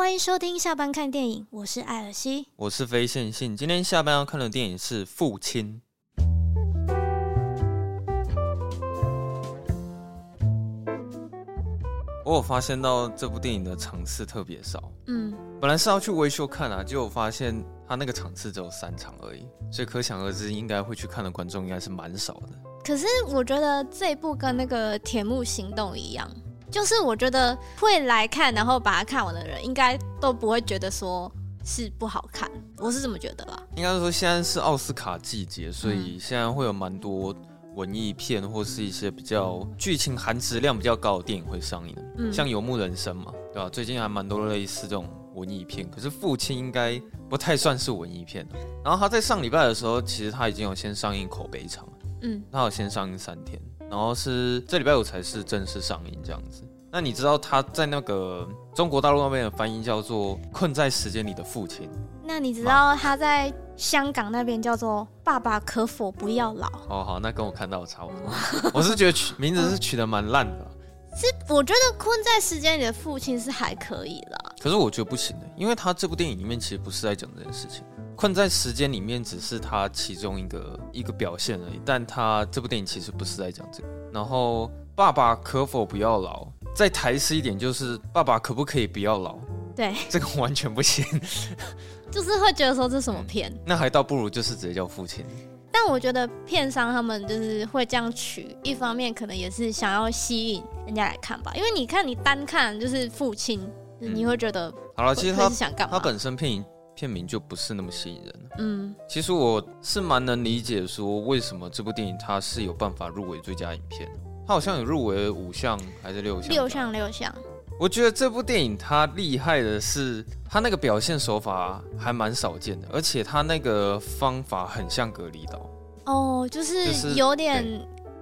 欢迎收听下班看电影，我是艾尔西，我是非线性。今天下班要看的电影是《父亲》。我有发现到这部电影的场次特别少，嗯，本来是要去威秀看啊，结果发现他那个场次只有三场而已，所以可想而知，应该会去看的观众应该是蛮少的。可是我觉得这一部跟那个《铁幕行动》一样。就是我觉得会来看，然后把它看完的人，应该都不会觉得说是不好看。我是这么觉得吧。应该说现在是奥斯卡季节，所以现在会有蛮多文艺片或是一些比较剧情含质量比较高的电影会上映。嗯，像《游牧人生》嘛，对吧？最近还蛮多类似这种文艺片。可是《父亲》应该不太算是文艺片。然后他在上礼拜的时候，其实他已经有先上映口碑场。嗯，他有先上映三天。然后是这礼拜五才是正式上映这样子。那你知道他在那个中国大陆那边的翻译叫做《困在时间里的父亲》？那你知道他在香港那边叫做《爸爸可否不要老》？哦，好，那跟我看到的差不多。我是觉得取名字是取得蛮烂的。是，我觉得《困在时间里的父亲》是还可以啦。可是我觉得不行的，因为他这部电影里面其实不是在讲这件事情。困在时间里面只是他其中一个一个表现而已，但他这部电影其实不是在讲这个。然后爸爸可否不要老？再台式一点就是爸爸可不可以不要老？对，这个完全不行，就是会觉得说这是什么片？那还倒不如就是直接叫父亲。但我觉得片商他们就是会这样取，一方面可能也是想要吸引人家来看吧，因为你看你单看就是父亲，嗯、你会觉得好了，其实他是想干嘛？他本身片片名就不是那么吸引人。嗯，其实我是蛮能理解说为什么这部电影它是有办法入围最佳影片，它好像有入围五项还是六项？六项六项。我觉得这部电影它厉害的是，它那个表现手法还蛮少见的，而且它那个方法很像隔离岛。哦，就是有点，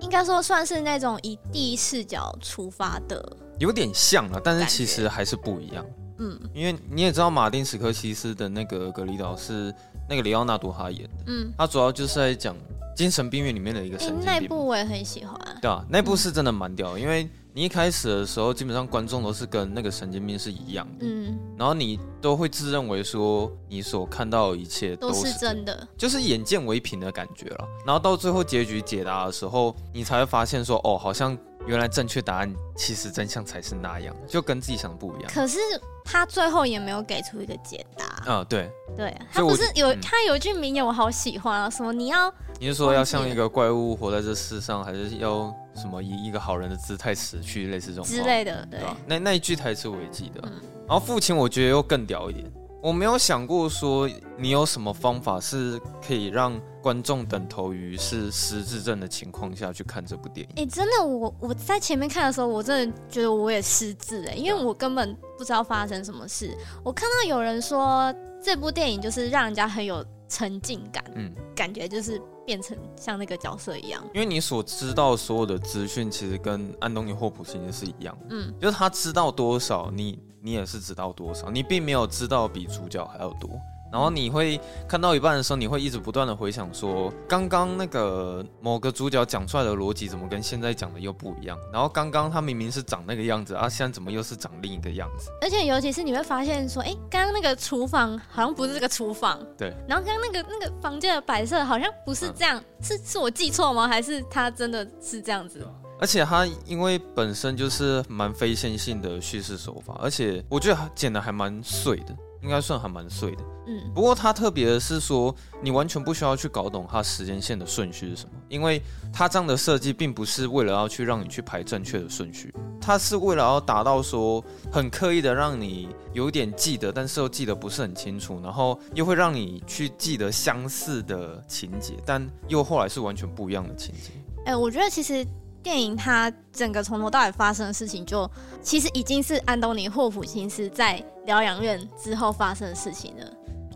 应该说算是那种以第一视角出发的，有点像了，但是其实还是不一样。嗯，因为你也知道，马丁·史科西斯的那个隔离岛是那个里奥纳多他演的。嗯，他主要就是在讲精神病院里面的一个神经病。那部我也很喜欢。对啊，那部是真的蛮屌的，因为。你一开始的时候，基本上观众都是跟那个神经病是一样的，嗯，然后你都会自认为说你所看到的一切都是真的，就是眼见为凭的感觉了。然后到最后结局解答的时候，你才会发现说，哦，好像原来正确答案其实真相才是那样，就跟自己想的不一样。可是他最后也没有给出一个解答。啊，对，对，他不是有他有一句名言我好喜欢啊，什么你要你是说要像一个怪物活在这世上，还是要？什么以一个好人的姿态死去，类似这种之类的，对？那那一句台词我也记得。嗯、然后父亲，我觉得又更屌一点。我没有想过说你有什么方法是可以让观众等同于是失智症的情况下去看这部电影。哎、欸，真的，我我在前面看的时候，我真的觉得我也失智哎，因为我根本不知道发生什么事。我看到有人说这部电影就是让人家很有沉浸感，嗯，感觉就是。变成像那个角色一样，因为你所知道所有的资讯，其实跟安东尼霍普金斯是一样，嗯，就是他知道多少，你你也是知道多少，你并没有知道比主角还要多。然后你会看到一半的时候，你会一直不断的回想说，刚刚那个某个主角讲出来的逻辑，怎么跟现在讲的又不一样？然后刚刚他明明是长那个样子，啊，现在怎么又是长另一个样子？而且尤其是你会发现说，哎，刚刚那个厨房好像不是这个厨房，对。然后刚刚那个那个房间的摆设好像不是这样，嗯、是是我记错吗？还是他真的是这样子？而且他因为本身就是蛮非线性的叙事手法，而且我觉得剪的还蛮碎的。应该算还蛮碎的，嗯。不过它特别的是说，你完全不需要去搞懂它时间线的顺序是什么，因为它这样的设计并不是为了要去让你去排正确的顺序，它是为了要达到说很刻意的让你有点记得，但是又记得不是很清楚，然后又会让你去记得相似的情节，但又后来是完全不一样的情节。哎，我觉得其实。电影它整个从头到尾发生的事情，就其实已经是安东尼霍普金斯在疗养院之后发生的事情了。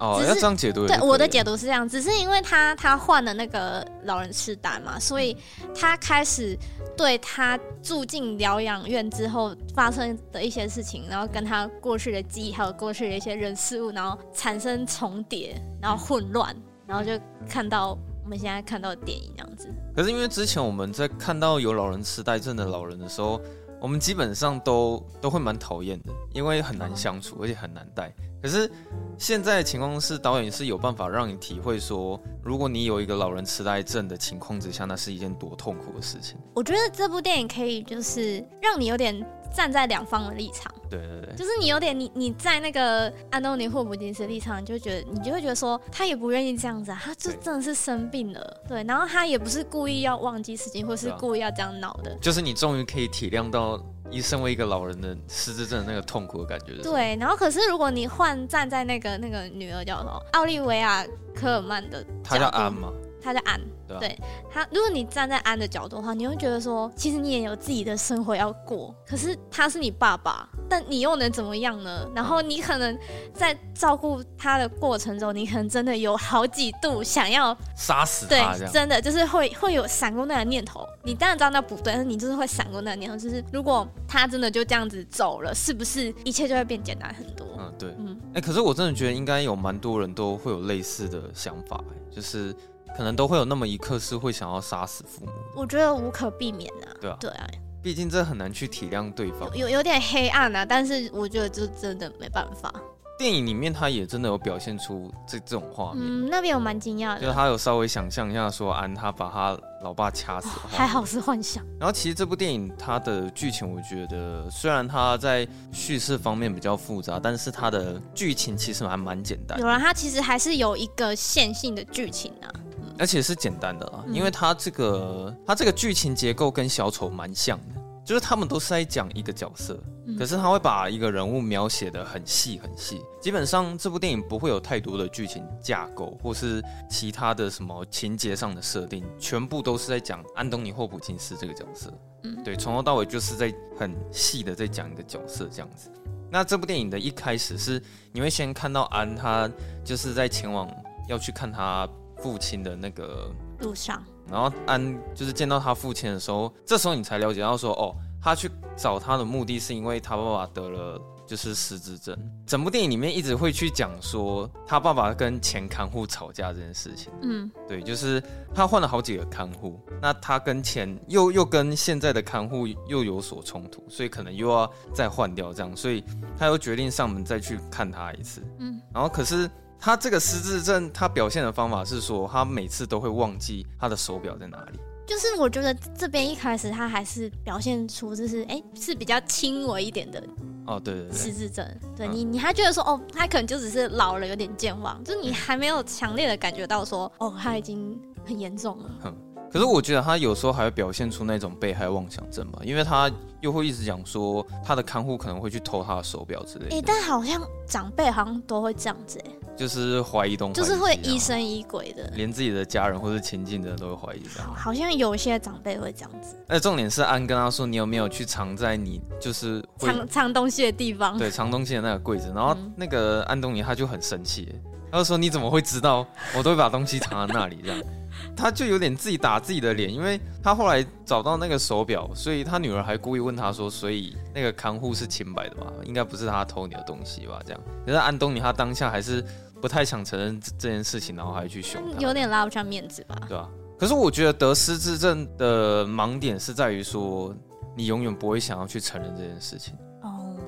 哦，要这样解读？对，我的解读是这样，只是因为他他患了那个老人痴呆嘛，所以他开始对他住进疗养院之后发生的一些事情，然后跟他过去的记忆，还有过去的一些人事物，然后产生重叠，然后混乱，然后就看到。我们现在看到的电影这样子，可是因为之前我们在看到有老人痴呆症的老人的时候，我们基本上都都会蛮讨厌的，因为很难相处，而且很难带。可是现在的情况是，导演是有办法让你体会说，如果你有一个老人痴呆症的情况之下，那是一件多痛苦的事情。我觉得这部电影可以就是让你有点站在两方的立场。对对对，就是你有点你你在那个安东尼霍普金斯立场，你就觉得你就会觉得说，他也不愿意这样子啊，他就真的是生病了，对，对，然后他也不是故意要忘记事情，或是故意要这样闹的。啊，就是你终于可以体谅到。一身为一个老人的失智症的那个痛苦的感觉，对。然后，可是如果你换站在那个那个女儿叫什么奥利维亚科尔曼的，她叫安吗？她叫安。对，他，如果你站在安的角度的话，你会觉得说，其实你也有自己的生活要过。可是他是你爸爸，但你又能怎么样呢？然后你可能在照顾他的过程中，你可能真的有好几度想要杀死他，对，真的就是会会有闪过那个念头。你当然知道那不对，但是你就是会闪过那个念头，就是如果他真的就这样子走了，是不是一切就会变简单很多？嗯，对，嗯，哎、欸，可是我真的觉得应该有蛮多人都会有类似的想法，就是。可能都会有那么一刻是会想要杀死父母，我觉得无可避免啊。对啊，对啊，毕竟这很难去体谅对方，有有点黑暗啊。但是我觉得就真的没办法。电影里面他也真的有表现出这这种画面，嗯，那边我蛮惊讶的，就是他有稍微想象一下说安他把他老爸掐死，哦，还好是幻想。然后其实这部电影它的剧情，我觉得虽然它在叙事方面比较复杂，但是它的剧情其实还蛮简单。有了，它其实还是有一个线性的剧情啊。而且是简单的啊，因为他这个他这个剧情结构跟小丑蛮像的，就是他们都是在讲一个角色，可是他会把一个人物描写的很细很细。基本上这部电影不会有太多的剧情架构或是其他的什么情节上的设定，全部都是在讲安东尼霍普金斯这个角色。嗯，对，从头到尾就是在很细的在讲一个角色这样子。那这部电影的一开始是你会先看到安，他就是在前往要去看他。父亲的那个路上，然后安就是见到他父亲的时候，这时候你才了解到说，哦，他去找他的目的是因为他爸爸得了就是失智症。整部电影里面一直会去讲说他爸爸跟前看护吵架这件事情。嗯，对，就是他换了好几个看护，那他跟前又又跟现在的看护又有所冲突，所以可能又要再换掉这样，所以他又决定上门再去看他一次。嗯，然后可是。他这个失智症，他表现的方法是说，他每次都会忘记他的手表在哪里。就是我觉得这边一开始他还是表现出就是哎、欸、是比较轻微一点的哦，对对对，失智症，对你你还觉得说哦，他可能就只是老了有点健忘，就是你还没有强烈的感觉到说哦，他已经很严重了。哼，可是我觉得他有时候还会表现出那种被害妄想症吧，因为他又会一直讲说他的看护可能会去偷他的手表之类的。哎、欸，但好像长辈好像都会这样子哎。就是怀疑东，就是会疑神疑鬼的，连自己的家人或是亲近的人都会怀疑这样。好像有些长辈会这样子。那重点是安跟他说，你有没有去藏在你就是藏藏东西的地方？对，藏东西的那个柜子。然后那个安东尼他就很生气，他就说，你怎么会知道？我都会把东西藏在那里这样。他就有点自己打自己的脸，因为他后来找到那个手表，所以他女儿还故意问他说：“所以那个看护是清白的吧？应该不是他偷你的东西吧？”这样，可是安东尼他当下还是不太想承认这件事情，然后还去凶他，有点拉不上面子吧？对啊。可是我觉得得失智症的盲点是在于说，你永远不会想要去承认这件事情。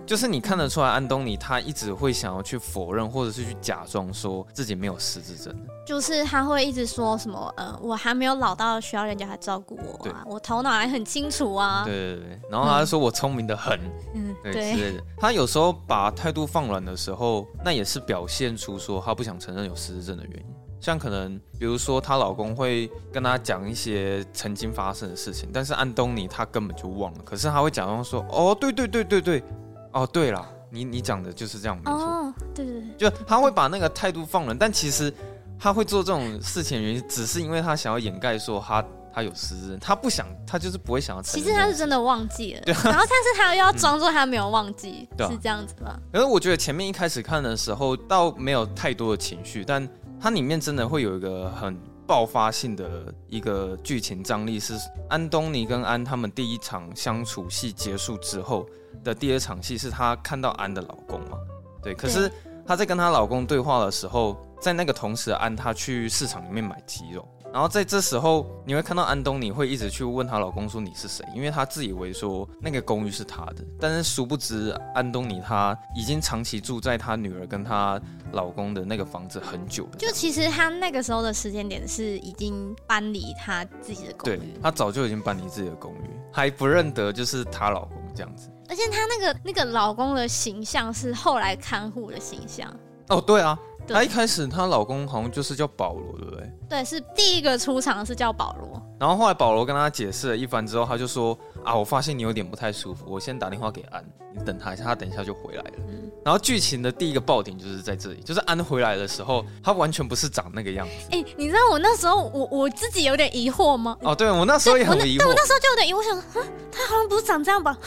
就是你看得出来，安东尼他一直会想要去否认，或者是去假装说自己没有失智症。就是他会一直说什么，呃，我还没有老到需要人家来照顾我啊，我头脑还很清楚啊。对对对，然后他说我聪明的很，嗯，对之类的。他有时候把态度放软的时候，那也是表现出说他不想承认有失智症的原因。像可能比如说她老公会跟她讲一些曾经发生的事情，但是安东尼他根本就忘了，可是他会假装说，哦，对对对对对。哦，对了，你你讲的就是这样，没错。哦，对对对，就他会把那个态度放冷，但其实他会做这种事情的原因，只是因为他想要掩盖说他他有失智，他不想，他就是不会想要承认。其实他是真的忘记了，对。然后但是他又要装作他没有忘记，嗯、是这样子吧？可是我觉得前面一开始看的时候，倒没有太多的情绪，但它里面真的会有一个很爆发性的一个剧情张力，是安东尼跟安他们第一场相处戏结束之后。的第二场戏是她看到安的老公嘛？对，可是她在跟她老公对话的时候，在那个同时，安她去市场里面买鸡肉，然后在这时候，你会看到安东尼会一直去问她老公说你是谁，因为她自以为说那个公寓是她的，但是殊不知安东尼他已经长期住在她女儿跟她老公的那个房子很久了。就其实她那个时候的时间点是已经搬离她自己的公寓，对，他早就已经搬离自己的公寓，还不认得就是她老公这样子。而且她那个那个老公的形象是后来看护的形象。哦，对啊。她一开始，她老公好像就是叫保罗，对不对？对，是第一个出场是叫保罗。然后后来保罗跟她解释了一番之后，她就说：“啊，我发现你有点不太舒服，我先打电话给安，你等他一下，他等一下就回来了。嗯”然后剧情的第一个爆点就是在这里，就是安回来的时候，他完全不是长那个样子。哎、欸，你知道我那时候我我自己有点疑惑吗？哦，对，我那时候也很疑惑。但，我那时候就有点疑惑，我想，他好像不是长这样吧？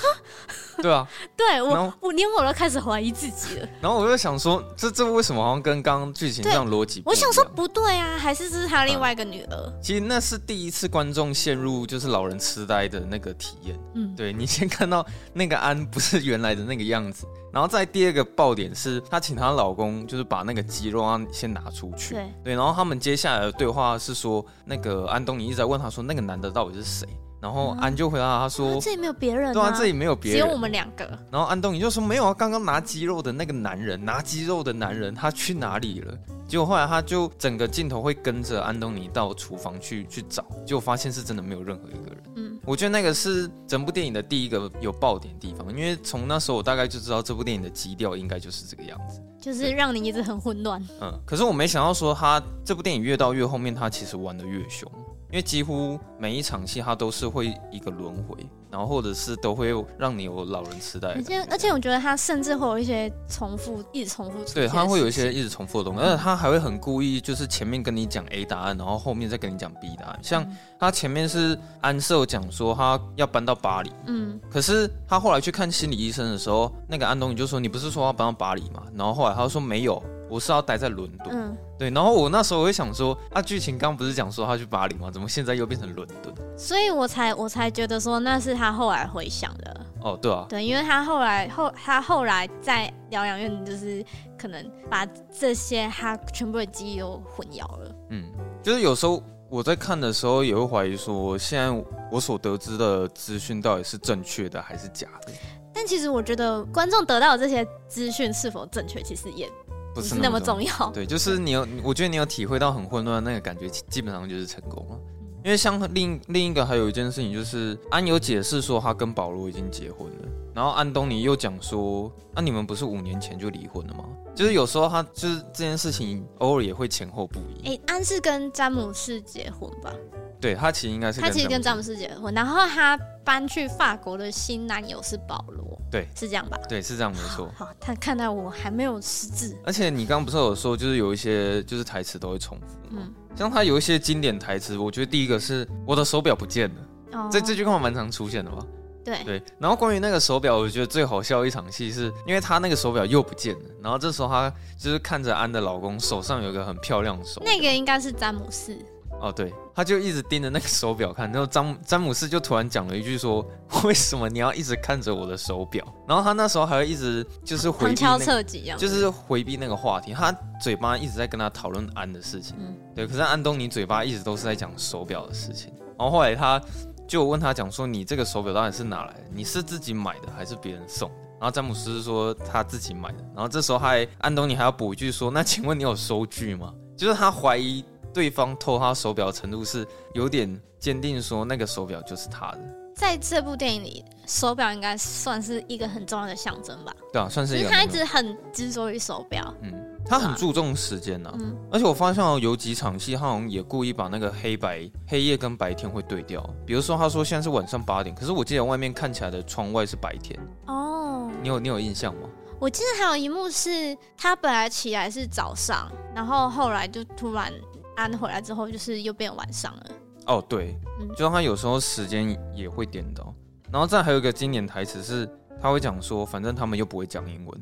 对啊，对我我连我都开始怀疑自己了。然后我就想说，这这为什么好像跟刚刚剧情这样逻辑？我想说不对啊，还是这是他另外一个女儿？嗯、其实那是第一次观众陷入就是老人痴呆的那个体验。嗯，对，你先看到那个安不是原来的那个样子。然后再第二个爆点是，她请她老公就是把那个鸡肉啊先拿出去。对对，然后他们接下来的对话是说，那个安东尼一直在问他说，那个男的到底是谁？然后安就回答他说，这里没有别人、啊，对啊，这里没有别人，只有我们两个。然后安东尼就说没有啊，刚刚拿鸡肉的那个男人，拿鸡肉的男人他去哪里了？结果后来他就整个镜头会跟着安东尼到厨房去去找，结果发现是真的没有任何一个人。嗯，我觉得那个是整部电影的第一个有爆点的地方，因为从那时候我大概就知道这部电影的基调应该就是这个样子，就是让你一直很混乱。嗯，可是我没想到说他这部电影越到越后面，他其实玩的越凶。因为几乎每一场戏，它都是会一个轮回，然后或者是都会让你有老人痴呆。而且而且，我觉得他甚至会有一些重复，一直重复。对，他会有一些一直重复的东西，而且他还会很故意，就是前面跟你讲 A 答案，然后后面再跟你讲 B 答案。像他前面是安瑟讲说他要搬到巴黎，嗯，可是他后来去看心理医生的时候，那个安东尼就说：“你不是说要搬到巴黎吗？”然后后来他说：“没有。”我是要待在伦敦，嗯，对，然后我那时候我会想说，啊，剧情刚不是讲说他去巴黎吗？怎么现在又变成伦敦？所以我才我才觉得说那是他后来回想的。哦，对啊，对，因为他后来后他后来在疗养院，就是可能把这些他全部的记忆都混淆了。嗯，就是有时候我在看的时候也会怀疑说，现在我所得知的资讯到底是正确的还是假的？但其实我觉得观众得到的这些资讯是否正确，其实也。不是那么重要，对，就是你有，我觉得你有体会到很混乱的那个感觉，基本上就是成功了。因为像另另一个还有一件事情，就是安有解释说他跟保罗已经结婚了，然后安东尼又讲说，那、你们不是五年前就离婚了吗？就是有时候他就是这件事情偶尔也会前后不一。哎，安是跟詹姆士结婚吧？对，他其实应该是他其实跟詹姆斯结婚，然后他搬去法国的新男友是保罗。对，是这样吧？对，是这样，没错。好，他看到我还没有识字。而且你刚刚不是有说，就是有一些就是台词都会重复吗？嗯，像他有一些经典台词，我觉得第一个是我的手表不见了，哦，这这句话蛮常出现的吧？对对。然后关于那个手表，我觉得最好笑的一场戏是，因为他那个手表又不见了，然后这时候他就是看着安的老公手上有一个很漂亮的手，那个应该是詹姆士。哦，对，他就一直盯着那个手表看，然后詹詹姆斯就突然讲了一句说：“ 为什么你要一直看着我的手表？”然后他那时候还会一直就是回避、那个，侧击就是回避那个话题。他嘴巴一直在跟他讨论安的事情，嗯，对。可是安东尼嘴巴一直都是在讲手表的事情。然后后来他就问他讲说：“你这个手表到底是哪来的？你是自己买的还是别人送的？”然后詹姆斯说他自己买的。然后这时候还安东尼还要补一句说：“那请问你有收据吗？”就是他怀疑。对方偷他手表的程度是有点坚定，说那个手表就是他的。在这部电影里，手表应该算是一个很重要的象征吧？对啊，算是一个。他一直很执着于手表，嗯，他很注重时间呐、啊。嗯，而且我发现有几场戏，他好像也故意把那个黑白、黑夜跟白天会对调。比如说，他说现在是晚上八点，可是我记得外面看起来的窗外是白天。哦，你有你有印象吗？我记得还有一幕是他本来起来是早上，然后后来就突然。安回来之后，就是又变晚上了。哦，对，嗯，就他有时候时间也会颠倒。然后再还有一个经典台词是，他会讲说，反正他们又不会讲英文。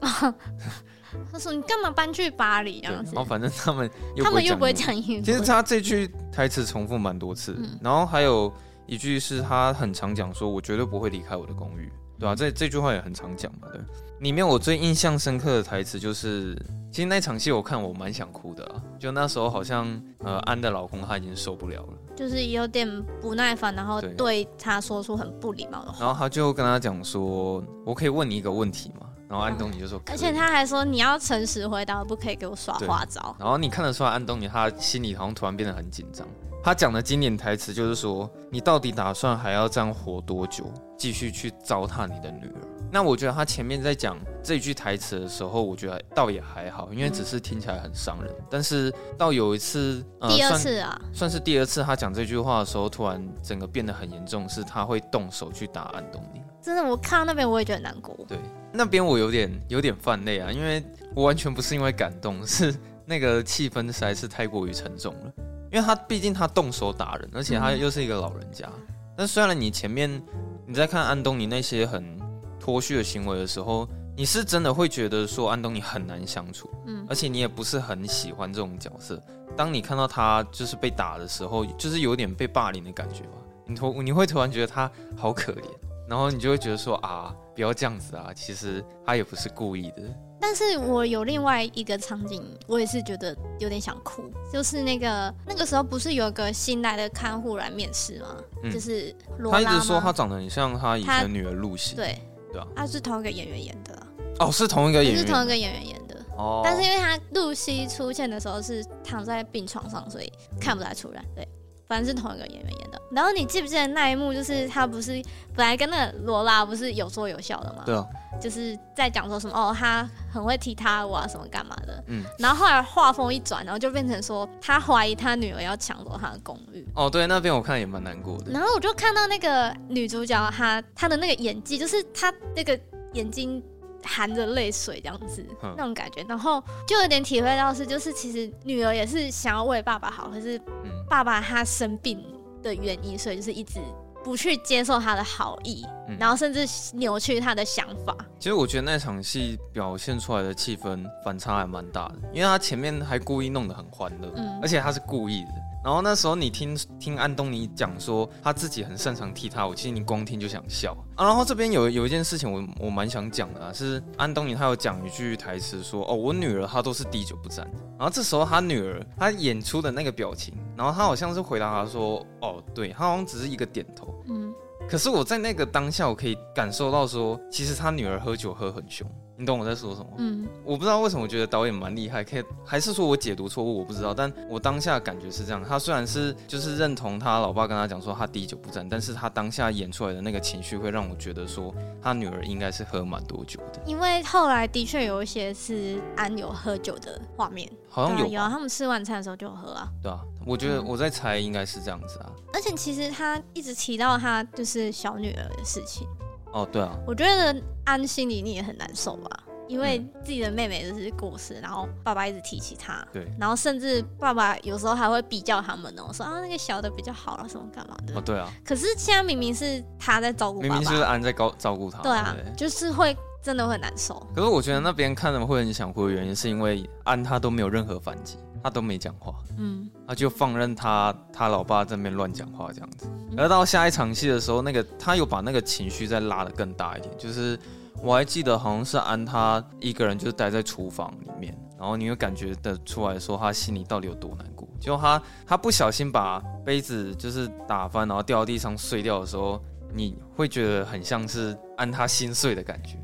他说：“你干嘛搬去巴黎啊？”然后反正他们又他们又不会讲英文。其实他这句台词重复蛮多次。嗯，然后还有一句是他很常讲说：“我绝对不会离开我的公寓。”对啊，这这句话也很常讲嘛。对，里面我最印象深刻的台词就是，其实那场戏我看我蛮想哭的啊。就那时候好像呃安的老公他已经受不了了，就是有点不耐烦，然后对他说出很不礼貌的话。然后他就跟他讲说：“我可以问你一个问题吗？”然后安东尼就说：“嗯、而且他还说你要诚实回答，不可以给我耍花招。”然后你看得出来，安东尼他心里好像突然变得很紧张。他讲的经典台词就是说：“你到底打算还要这样活多久？继续去糟蹋你的女儿？”那我觉得他前面在讲这句台词的时候，我觉得倒也还好，因为只是听起来很伤人。嗯、但是到有一次，呃、第二次啊算，算是第二次，他讲这句话的时候，突然整个变得很严重，是他会动手去打安东尼。真的，我看到那边我也觉得难过。对，那边我有点有点泛泪啊，因为我完全不是因为感动，是那个气氛实在是太过于沉重了。因为他毕竟他动手打人，而且他又是一个老人家。嗯、但虽然你前面你在看安东尼那些很脱序的行为的时候，你是真的会觉得说安东尼很难相处，嗯，而且你也不是很喜欢这种角色。当你看到他就是被打的时候，就是有点被霸凌的感觉吧，你突你会突然觉得他好可怜，然后你就会觉得说啊，不要这样子啊，其实他也不是故意的。但是我有另外一个场景，我也是觉得有点想哭，就是那个那个时候不是有个新来的看护来面试吗？嗯、就是罗拉。他一直说他长得很像他以前女儿露西。对对啊，他是同一个演员演的。哦，是同一个演员，是同一个演员演的。哦。但是因为他露西出现的时候是躺在病床上，所以看不太出来。对。反正是同一个演员演的，然后你记不记得那一幕？就是他不是本来跟那个罗拉不是有说有笑的吗？对啊，就是在讲说什么哦，他很会踢踏舞啊，什么干嘛的。嗯，然后后来画风一转，然后就变成说他怀疑他女儿要抢走他的公寓。哦，对，那边我看也蛮难过的。然后我就看到那个女主角，她她的那个演技，就是她那个眼睛。含着泪水这样子，那种感觉，然后就有点体会到是，就是其实女儿也是想要为爸爸好，可是爸爸他生病的原因，所以就是一直不去接受他的好意，然后甚至扭曲他的想法。其实我觉得那场戏表现出来的气氛反差还蛮大的，因为他前面还故意弄得很欢乐，而且他是故意的。然后那时候你听听安东尼讲说他自己很擅长踢踏舞，其实你光听就想笑啊。然后这边有有一件事情我我蛮想讲的啊，是安东尼他有讲一句台词说哦，我女儿她都是滴酒不沾。然后这时候他女儿她演出的那个表情，然后他好像是回答他说哦，对，他好像只是一个点头。嗯。可是我在那个当下我可以感受到说，其实他女儿喝酒喝很凶。你懂我在说什么？嗯，我不知道为什么我觉得导演蛮厉害，可以还是说我解读错误，我不知道。但我当下感觉是这样，他虽然是就是认同他老爸跟他讲说他滴酒不沾，但是他当下演出来的那个情绪会让我觉得说他女儿应该是喝蛮多酒的。因为后来的确有一些是安有喝酒的画面，好像有、啊、有啊，他们吃晚餐的时候就有喝啊。对啊，我觉得我在猜应该是这样子啊。而且其实他一直提到他就是小女儿的事情。哦，对啊，我觉得安心里你也很难受吧。因为自己的妹妹就是过世，然后爸爸一直提起她，对，然后甚至爸爸有时候还会比较他们呢，我说啊那个小的比较好了，什么干嘛的？哦，对啊。可是现在明明是他在照顾，明明是安在高照顾他，对啊，对就是会真的会很难受。可是我觉得那边看的会很想哭的原因，是因为安他都没有任何反击，他都没讲话，嗯，他就放任他他老爸在那边乱讲话这样子。而到下一场戏的时候，那个他有把那个情绪再拉得更大一点，就是。我还记得好像是安他一个人就是待在厨房里面，然后你会感觉得出来说他心里到底有多难过。就他他不小心把杯子就是打翻，然后掉到地上碎掉的时候，你会觉得很像是安他心碎的感觉。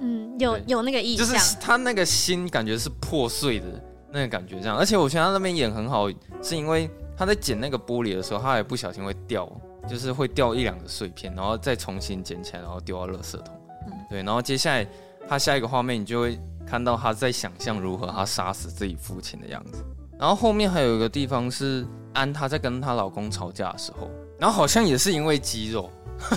嗯，有有那个意象，就是他那个心感觉是破碎的那个感觉这样。而且我觉得他那边演很好，是因为他在捡那个玻璃的时候，他也不小心会掉，就是会掉一两个碎片，然后再重新捡起来，然后丢到垃圾桶。对，然后接下来他下一个画面，你就会看到他在想象如何他杀死自己父亲的样子。然后后面还有一个地方是安，她在跟她老公吵架的时候，然后好像也是因为肌肉，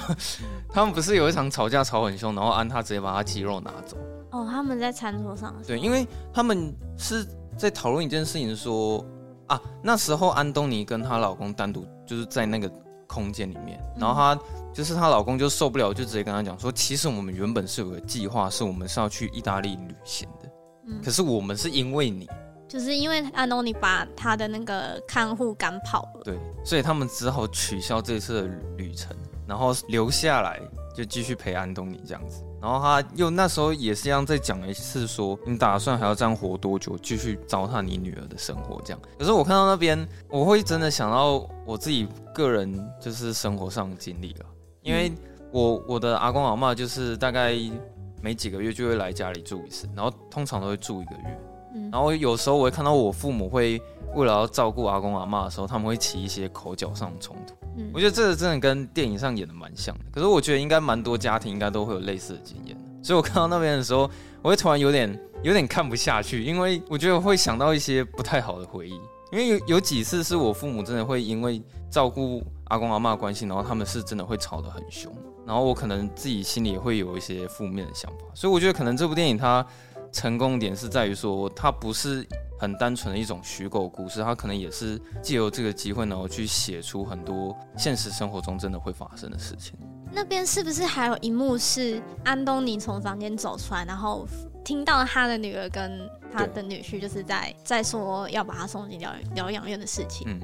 他们不是有一场吵架吵很凶，然后安她直接把他肌肉拿走。哦，他们在餐桌上。对，因为他们是在讨论一件事情说，说啊，那时候安东尼跟她老公单独就是在那个空间里面，然后她。嗯就是她老公就受不了，就直接跟她讲说，其实我们原本是有个计划，是我们是要去意大利旅行的。嗯，可是我们是因为你，就是因为安东尼把他的那个看护赶跑了，对，所以他们只好取消这次的旅程，然后留下来就继续陪安东尼这样子。然后他又那时候也是一样在讲一次说，你打算还要这样活多久，继续糟蹋你女儿的生活这样。可是我看到那边，我会真的想到我自己个人就是生活上的经历了，因为我我的阿公阿嬷就是大概每几个月就会来家里住一次，然后通常都会住一个月。然后有时候我会看到我父母会为了要照顾阿公阿嬷的时候，他们会起一些口角上的冲突。嗯，我觉得这个真的跟电影上演的蛮像的。可是我觉得应该蛮多家庭应该都会有类似的经验。所以我看到那边的时候，我会突然有点有点看不下去，因为我觉得会想到一些不太好的回忆。因为有有几次是我父母真的会因为照顾阿公阿嬷的关系，然后他们是真的会吵得很凶，然后我可能自己心里也会有一些负面的想法。所以我觉得可能这部电影它。成功点是在于说，它不是很单纯的一种虚构故事，它可能也是借由这个机会，然后去写出很多现实生活中真的会发生的事情。那边是不是还有一幕是安东尼从房间走出来，然后听到他的女儿跟他的女婿就是在在说要把他送进疗疗养院的事情？嗯，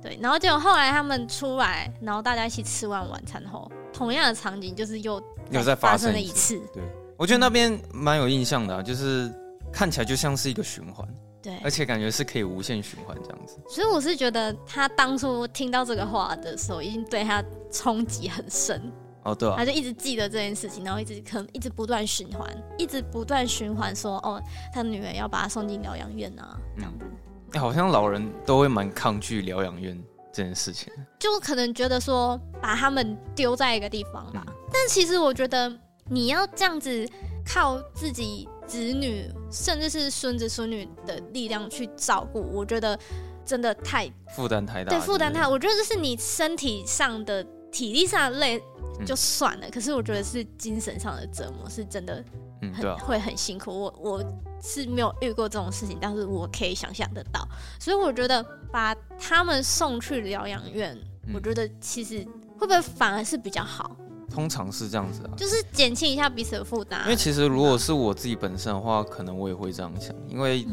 对。然后结果后来他们出来，然后大家一起吃完晚餐后，同样的场景就是又又再发生了一次。对。我觉得那边蛮有印象的啊，就是看起来就像是一个循环，对，而且感觉是可以无限循环这样子。所以我是觉得他当初听到这个话的时候，已经对他冲击很深。哦，对啊，他就一直记得这件事情，然后一直可能一直不断循环，一直不断循环说，哦，他女儿要把他送进疗养院啊，这样子。欸，好像老人都会蛮抗拒疗养院这件事情，就可能觉得说把他们丢在一个地方吧。嗯，但其实我觉得。你要这样子靠自己子女，甚至是孙子孙女的力量去照顾，我觉得真的太负担太大。对，负担太大，我觉得这是你身体上的、体力上的累就算了，嗯、可是我觉得是精神上的折磨，是真的很，很、嗯啊、会很辛苦。我我是没有遇过这种事情，但是我可以想象得到。所以我觉得把他们送去疗养院，嗯、我觉得其实会不会反而是比较好？通常是这样子啊，就是减轻一下彼此的负担。因为其实如果是我自己本身的话，可能我也会这样想，因为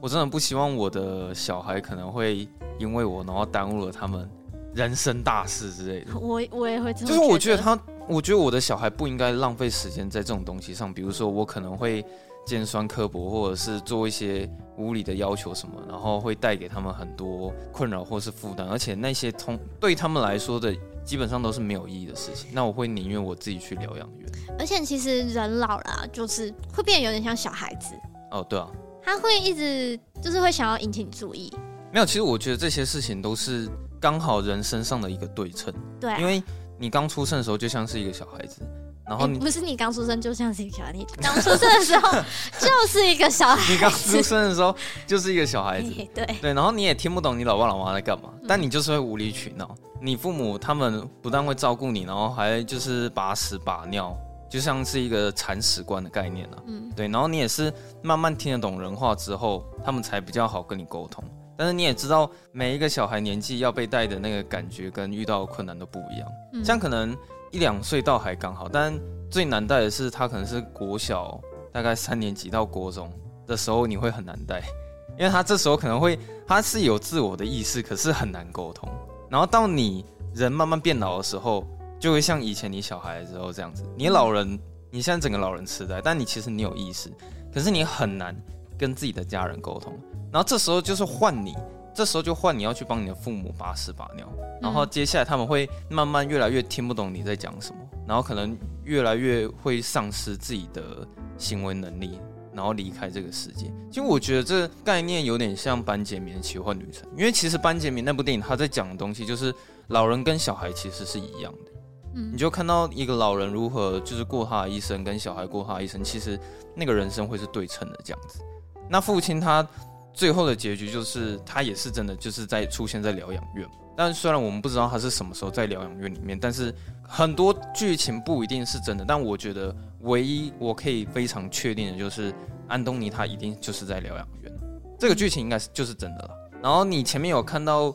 我真的不希望我的小孩可能会因为我，然后耽误了他们人生大事之类的。我我也会这样。就是我觉得他，我觉得我的小孩不应该浪费时间在这种东西上，比如说我可能会尖酸刻薄，或者是做一些无理的要求什么，然后会带给他们很多困扰或是负担，而且那些通对他们来说的。基本上都是没有意义的事情，那我会宁愿我自己去疗养院。而且其实人老了啊，就是会变得有点像小孩子。哦，对啊，他会一直就是会想要引起你注意。没有，其实我觉得这些事情都是刚好人身上的一个对称。对啊，因为你刚出生的时候就像是一个小孩子。然后你、欸、不是你刚出生就像是一个小孩，你刚出生的时候 就是一个小孩。你刚出生的时候就是一个小孩子，对对。然后你也听不懂你老爸老妈在干嘛，嗯、但你就是会无理取闹。你父母他们不但会照顾你，然后还就是把屎把尿，就像是一个铲屎官的概念啊。嗯，对。然后你也是慢慢听得懂人话之后，他们才比较好跟你沟通。但是你也知道，每一个小孩年纪要被带的那个感觉跟遇到的困难都不一样。嗯，像可能。一两岁倒还刚好，但最难带的是他可能是国小大概三年级到国中的时候，你会很难带，因为他这时候可能会他是有自我的意识，可是很难沟通。然后到你人慢慢变老的时候，就会像以前你小孩的时候这样子，你老人你现在整个老人痴呆，但你其实你有意识，可是你很难跟自己的家人沟通。然后这时候就是换你。这时候就换你要去帮你的父母把屎把尿，然后接下来他们会慢慢越来越听不懂你在讲什么，然后可能越来越会丧失自己的行为能力，然后离开这个世界。其实我觉得这个概念有点像班杰明的奇幻旅程，因为其实班杰明那部电影他在讲的东西就是老人跟小孩其实是一样的，嗯，你就看到一个老人如何就是过他的一生，跟小孩过他的一生，其实那个人生会是对称的这样子。那父亲他。最后的结局就是他也是真的就是在出现在疗养院，但虽然我们不知道他是什么时候在疗养院里面，但是很多剧情不一定是真的。但我觉得唯一我可以非常确定的就是安东尼他一定就是在疗养院，这个剧情应该是就是真的了。然后你前面有看到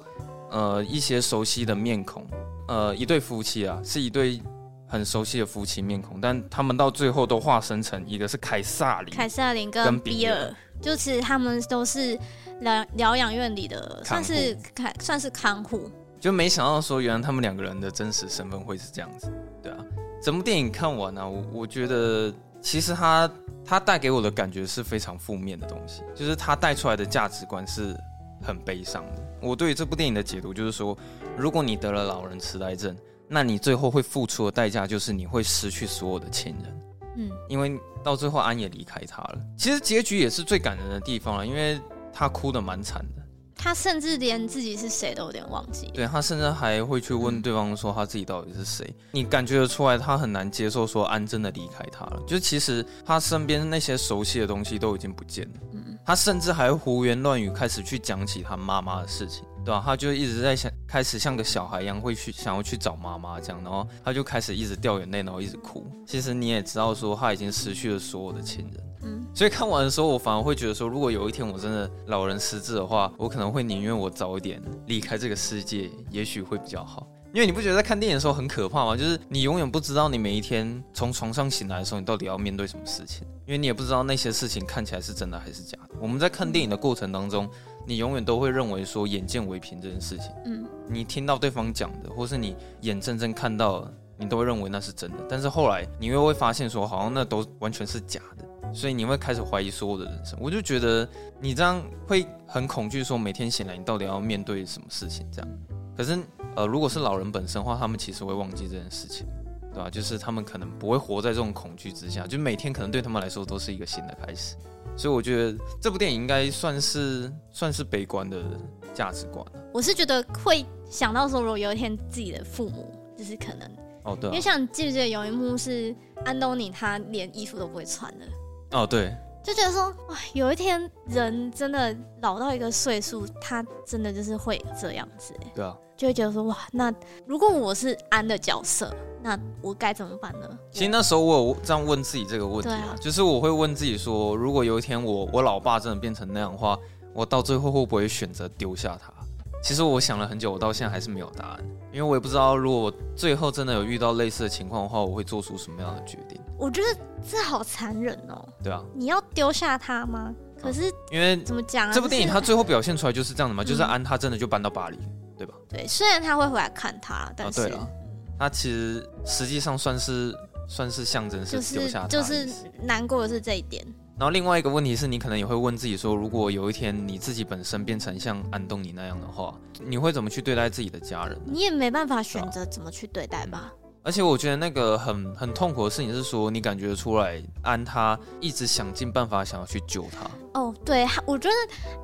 呃一些熟悉的面孔，呃一对夫妻啊，是一对很熟悉的夫妻面孔，但他们到最后都化身成一个是凯撒琳，凯撒琳跟比尔。就是他们都是疗疗养院里的，算是看算是看护。就没想到说，原来他们两个人的真实身份会是这样子，对啊。整部电影看完啊，我我觉得其实他他带给我的感觉是非常负面的东西，就是他带出来的价值观是很悲伤的。我对于这部电影的解读就是说，如果你得了老人痴呆症，那你最后会付出的代价就是你会失去所有的亲人。嗯，因为到最后安也离开他了。其实结局也是最感人的地方了，因为他哭的蛮惨的。他甚至连自己是谁都有点忘记。对，他甚至还会去问对方说他自己到底是谁。你感觉得出来，他很难接受说安真的离开他了。就其实他身边那些熟悉的东西都已经不见了。嗯，他甚至还胡言乱语，开始去讲起他妈妈的事情。对吧、啊？他就一直在想，开始像个小孩一样，会去想要去找妈妈这样，然后他就开始一直掉眼泪，然后一直哭。其实你也知道，说他已经失去了所有的亲人。嗯，所以看完的时候，我反而会觉得说，如果有一天我真的老人失智的话，我可能会宁愿我早一点离开这个世界，也许会比较好。因为你不觉得在看电影的时候很可怕吗？就是你永远不知道你每一天从床上醒来的时候，你到底要面对什么事情，因为你也不知道那些事情看起来是真的还是假的。我们在看电影的过程当中。你永远都会认为说眼见为凭这件事情，嗯，你听到对方讲的，或是你眼睁睁看到的，你都会认为那是真的。但是后来你又会发现说，好像那都完全是假的，所以你会开始怀疑所有的人生。我就觉得你这样会很恐惧，说每天醒来你到底要面对什么事情这样。可是呃，如果是老人本身的话，他们其实会忘记这件事情，对吧？就是他们可能不会活在这种恐惧之下，就每天可能对他们来说都是一个新的开始。所以我觉得这部电影应该算是算是悲观的价值观。我是觉得会想到说，如果有一天自己的父母就是可能哦，对、啊，因为像你记不记得有一幕是安东尼他连衣服都不会穿的哦，对，就觉得说哇，有一天人真的老到一个岁数，他真的就是会这样子，对啊。就会觉得说哇，那如果我是安的角色，那我该怎么办呢？其实那时候我有这样问自己这个问题啊，啊就是我会问自己说，如果有一天我我老爸真的变成那样的话，我到最后会不会选择丢下他？其实我想了很久，我到现在还是没有答案，因为我也不知道如果我最后真的有遇到类似的情况的话，我会做出什么样的决定。我觉得这好残忍哦。对啊，你要丢下他吗？可是因为怎么讲啊？这部电影它最后表现出来就是这样的嘛，就是安他真的就搬到巴黎。对吧？对，虽然他会回来看他，但是，啊、他其实实际上算是算是象征是丢下他，就是难过的是这一点。然后另外一个问题是你可能也会问自己说，如果有一天你自己本身变成像安东尼那样的话，你会怎么去对待自己的家人？你也没办法选择怎么去对待吧。而且我觉得那个很很痛苦的事情是说，你感觉出来安他一直想尽办法想要去救他。哦，对，我觉得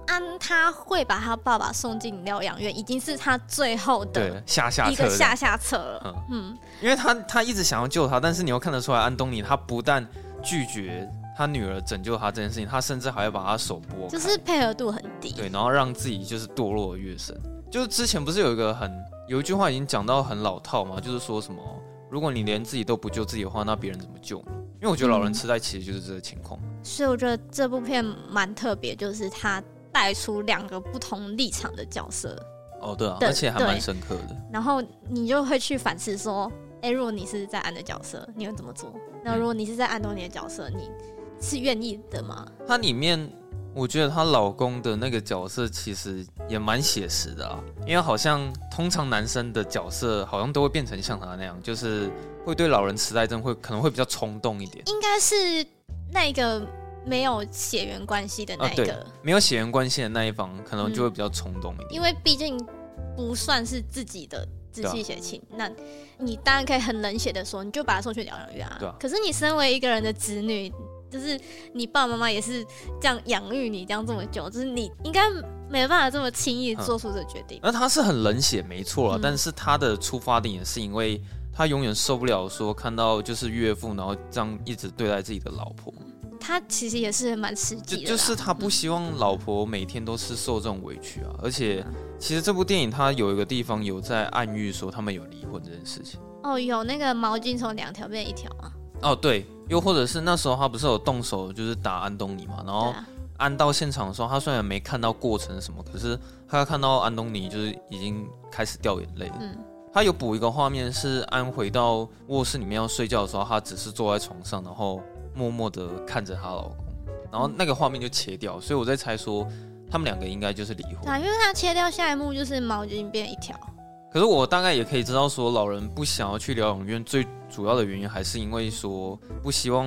安他会把他爸爸送进疗养院，已经是他最后的下下策，一个下下策了。嗯嗯，因为他他一直想要救他，但是你又看得出来，安东尼他不但拒绝他女儿拯救他这件事情，他甚至还要把他手剥开，就是配合度很低。对，然后让自己就是堕落的越深。就是之前不是有一个很有一句话已经讲到很老套嘛，就是说什么。如果你连自己都不救自己的话，那别人怎么救你？因为我觉得老人痴呆其实就是这个情况。嗯，所以我觉得这部片蛮特别，就是他带出两个不同立场的角色。哦，对啊，而且还蛮深刻的。然后你就会去反思说，哎，如果你是在安的角色，你会怎么做？那如果你是在安东尼的角色，你是愿意的吗？它里面。我觉得她老公的那个角色其实也蛮写实的啊，因为好像通常男生的角色好像都会变成像他那样，就是会对老人痴呆症会可能会比较冲动一点。应该是那个没有血缘关系的那一个，啊、没有血缘关系的那一方可能就会比较冲动一点，嗯，因为毕竟不算是自己的直系血亲，啊、那你当然可以很冷血的说，你就把他送去疗养院啊。对啊。可是你身为一个人的子女。就是你爸爸妈妈也是这样养育你，这样这么久，就是你应该没办法这么轻易做出这个决定。那、嗯、他是很冷血，没错啊，嗯、但是他的出发点也是因为他永远受不了说看到就是岳父，然后这样一直对待自己的老婆。他其实也是蛮实际的，就是他不希望老婆每天都是受这种委屈啊。嗯、而且其实这部电影他有一个地方有在暗喻说他们有离婚这件事情。哦，有那个毛巾从两条变一条啊。哦，对，又或者是那时候他不是有动手，就是打安东尼嘛，然后安到现场的时候，他虽然没看到过程什么，可是他看到安东尼就是已经开始掉眼泪。嗯，他有补一个画面是安回到卧室里面要睡觉的时候，他只是坐在床上，然后默默的看着她老公，然后那个画面就切掉，所以我在猜说他们两个应该就是离婚。啊，因为他切掉下一幕就是毛巾变一条。可是我大概也可以知道说，老人不想要去疗养院最。主要的原因还是因为说不希望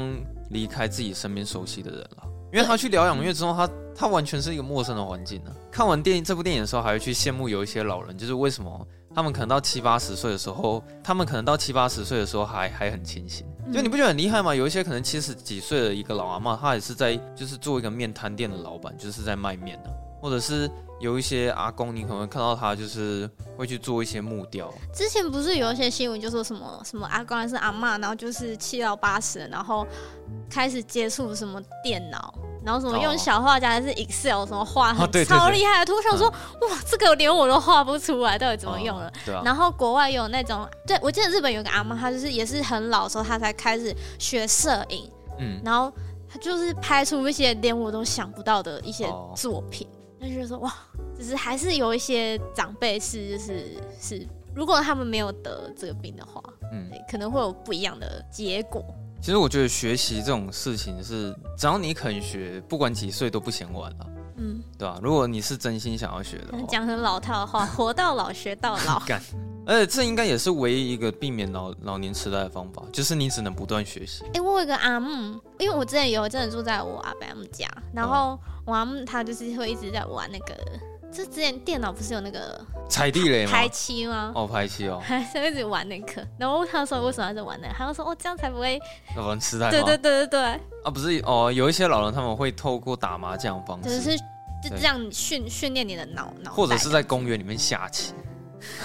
离开自己身边熟悉的人了。因为他去疗养院之后，他他完全是一个陌生的环境呢。看完电影这部电影的时候，还会去羡慕有一些老人，就是为什么他们可能到七八十岁的时候，他们可能到七八十岁的时候还还很清醒。就你不觉得很厉害吗？有一些可能七十几岁的一个老阿嬷，她也是在就是做一个面摊店的老板，就是在卖面的，或者是。有一些阿公，你可能会看到他就是会去做一些木雕。之前不是有一些新闻，就说什么什么阿公还是阿嬷，然后就是七老八十，然后开始接触什么电脑，然后什么用小画家还是 Excel 什么画很超厉害的图，我想说哇，这个连我都画不出来，到底怎么用了？对啊。然后国外有那种，对我记得日本有个阿妈，她就是也是很老的时候，她才开始学摄影，嗯，然后她就是拍出一些连我都想不到的一些作品。就觉得说哇，只是还是有一些长辈是就是是，如果他们没有得这个病的话，嗯，可能会有不一样的结果。其实我觉得学习这种事情是，只要你肯学，不管几岁都不嫌晚了，嗯，对吧？如果你是真心想要学的话，讲很老套的话，活到老学到老。干，而且这应该也是唯一一个避免老老年痴呆的方法，就是你只能不断学习。哎、欸，我有一个阿姆，因为我之前有真的住在我阿伯家，然后。嗯我阿姆他就是会一直在玩那个，就之前电脑不是有那个踩地雷吗？排七吗？哦，排七哦，还是一直玩那个。然后他说为什么要在玩呢？他就说哦，这样才不会老人痴呆。对对对对对。啊，不是哦，有一些老人他们会透过打麻将方式，就是就这样训训练你的脑脑，或者是在公园里面下棋。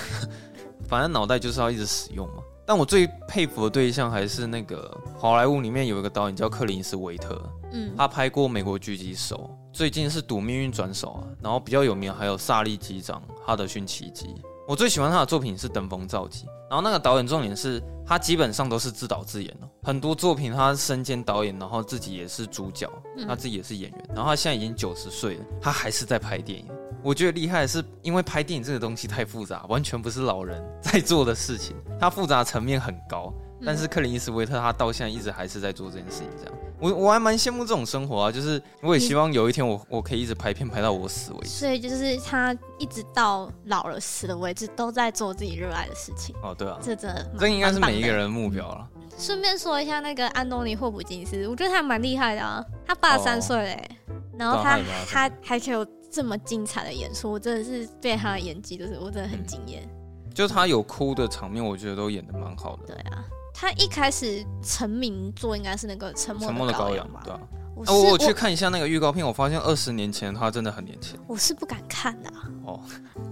反正脑袋就是要一直使用嘛。但我最佩服的对象还是那个好莱坞里面有一个导演叫克林斯维特，嗯，他拍过《美国狙击手》。最近是赌命运转手啊，然后比较有名还有萨利机长、哈德逊奇迹。我最喜欢他的作品是《登峰造极》，然后那个导演重点是他基本上都是自导自演哦，很多作品他身兼导演，然后自己也是主角，他自己也是演员，然后他现在已经九十岁了，他还是在拍电影。我觉得厉害的是，因为拍电影这个东西太复杂，完全不是老人在做的事情，它复杂层面很高。但是克林伊斯威特他到现在一直还是在做这件事情，这样我我还蛮羡慕这种生活啊，就是我也希望有一天我我可以一直拍片拍到我死为止。所以就是他一直到老了死了为止都在做自己热爱的事情。哦，对啊，这真的这应该是每一个人的目标了。顺便说一下那个安东尼霍普金斯，我觉得他蛮厉害的啊，他八十三岁嘞，然后他他还可以有这么精彩的演出，我真的是被他的演技就是我真的很惊艳。就他有哭的场面，我觉得都演的蛮好的。对啊。他一开始成名作应该是那个沉默的羔羊吧？对啊，我，啊、我去看一下那个预告片，我发现二十年前他真的很年轻。我是不敢看的、啊、哦。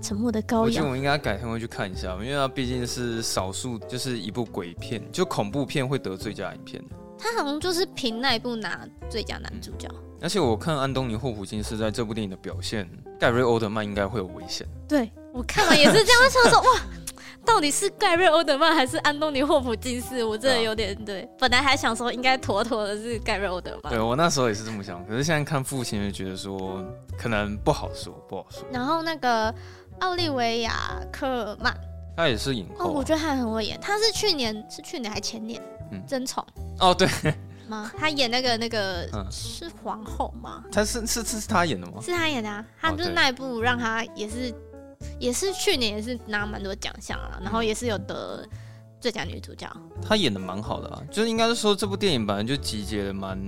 沉默的羔羊，我觉得我们应该改天会去看一下，因为他毕竟是少数，就是一部鬼片，就恐怖片会得最佳影片的。他好像就是凭那一部拿最佳男主角。嗯、而且我看安东尼霍普金斯在这部电影的表现，盖瑞欧德曼应该会有危险。对，我看完也是这样想说，哇。到底是盖瑞欧德曼还是安东尼霍普金斯？我真的有点对，对。本来还想说应该妥妥的是盖瑞欧德曼。对，我那时候也是这么想，可是现在看父亲就觉得说可能不好说，不好说。然后那个奥利维亚科尔曼，他也是影后、啊。哦，我觉得他很会演。他是去年是去年还前年，嗯，争宠。哦，对。吗？他演那个那个、嗯、是皇后吗？他是是是是他演的吗？是他演的啊，他就是那一部让他也是。也是去年也是拿蛮多奖项啊，然后也是有得最佳女主角。她演的蛮好的啊，就是应该是说这部电影本来就集结了蛮，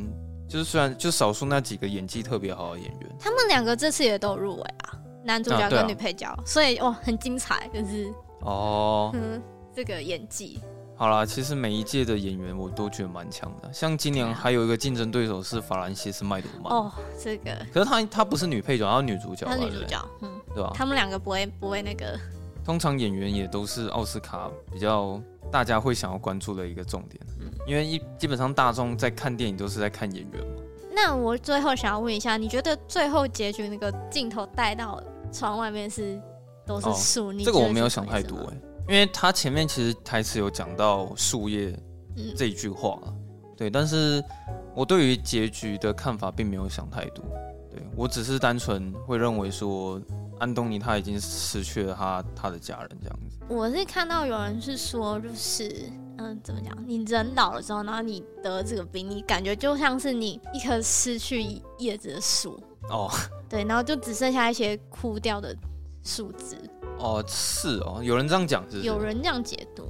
就是虽然就少数那几个演技特别好的演员，他们两个这次也都入围啊，男主角跟女配角，啊啊、所以哇很精彩，就是哦，嗯，这个演技。好啦，其实每一届的演员我都觉得蛮强的，像今年还有一个竞争对手是法兰西斯麦朵曼哦，这个，可是她她不是女配角，她是女主角，她是女主角，嗯，对吧？他们两个不会不会那个，通常演员也都是奥斯卡比较大家会想要关注的一个重点，嗯，因为一基本上大众在看电影都是在看演员嘛。那我最后想要问一下，你觉得最后结局那个镜头带到窗外面是都是树？你、哦、这个我没有想太多哎、欸。因为他前面其实台词有讲到树叶这一句话，嗯，对，但是我对于结局的看法并没有想太多，对，我只是单纯会认为说安东尼他已经失去了他他的家人这样子。我是看到有人是说，就是嗯，怎么讲？你人老了之后，然后你得这个病，你感觉就像是你一棵失去叶子的树哦，对，然后就只剩下一些枯掉的树枝。哦，是哦，有人这样讲，是，是？有人这样解读。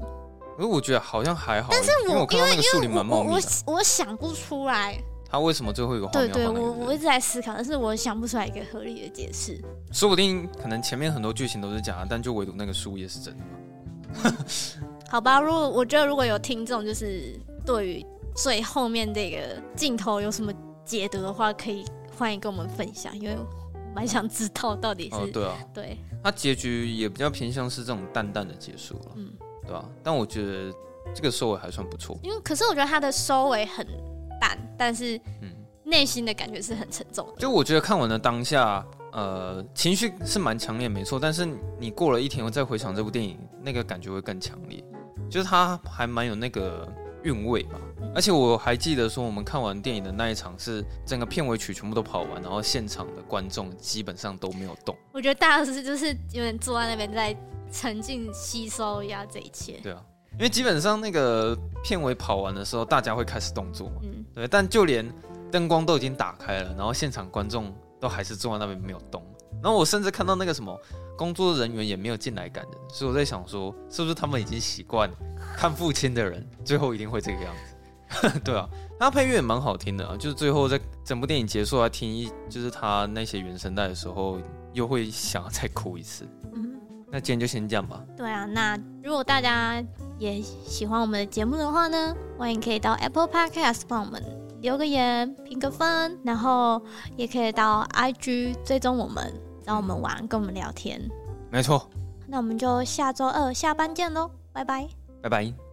可是我觉得好像还好，但是我因为我看到那个树林蛮茂密的。我我想不出来，他为什么最后一个画面？对对，我我一直在思考，但是我想不出来一个合理的解释。说不定可能前面很多剧情都是假的，但就唯独那个树叶是真的嘛。好吧，如果我觉得如果有听众就是对于最后面这个镜头有什么解读的话，可以欢迎跟我们分享，因为我蛮想知道到底是。哦，对啊，对。他结局也比较偏向是这种淡淡的结束了，嗯，对吧？但我觉得这个收尾还算不错。因为可是我觉得它的收尾很淡，但是嗯，内心的感觉是很沉重的。就我觉得看完了当下，呃，情绪是蛮强烈，没错。但是你过了一天，我再回想这部电影，那个感觉会更强烈。就是它还蛮有那个韵味吧。而且我还记得说，我们看完电影的那一场是整个片尾曲全部都跑完，然后现场的观众基本上都没有动。我觉得大家是就是有点坐在那边在沉浸吸收一下这一切。对啊，因为基本上那个片尾跑完的时候，大家会开始动作嘛。嗯。对，但就连灯光都已经打开了，然后现场观众都还是坐在那边没有动。然后我甚至看到那个什么工作人员也没有进来赶人，所以我在想说，是不是他们已经习惯看父亲的人最后一定会这个样子？对啊，他配乐也蛮好听的啊，就是最后在整部电影结束来听一，就是他那些原声带的时候，又会想要再哭一次。嗯，那今天就先这样吧。对啊，那如果大家也喜欢我们的节目的话呢，欢迎可以到 Apple Podcast 帮我们留个言、评个分，然后也可以到 IG 追踪我们，找我们玩，跟我们聊天。没错。那我们就下周二下班见喽，拜拜。拜拜。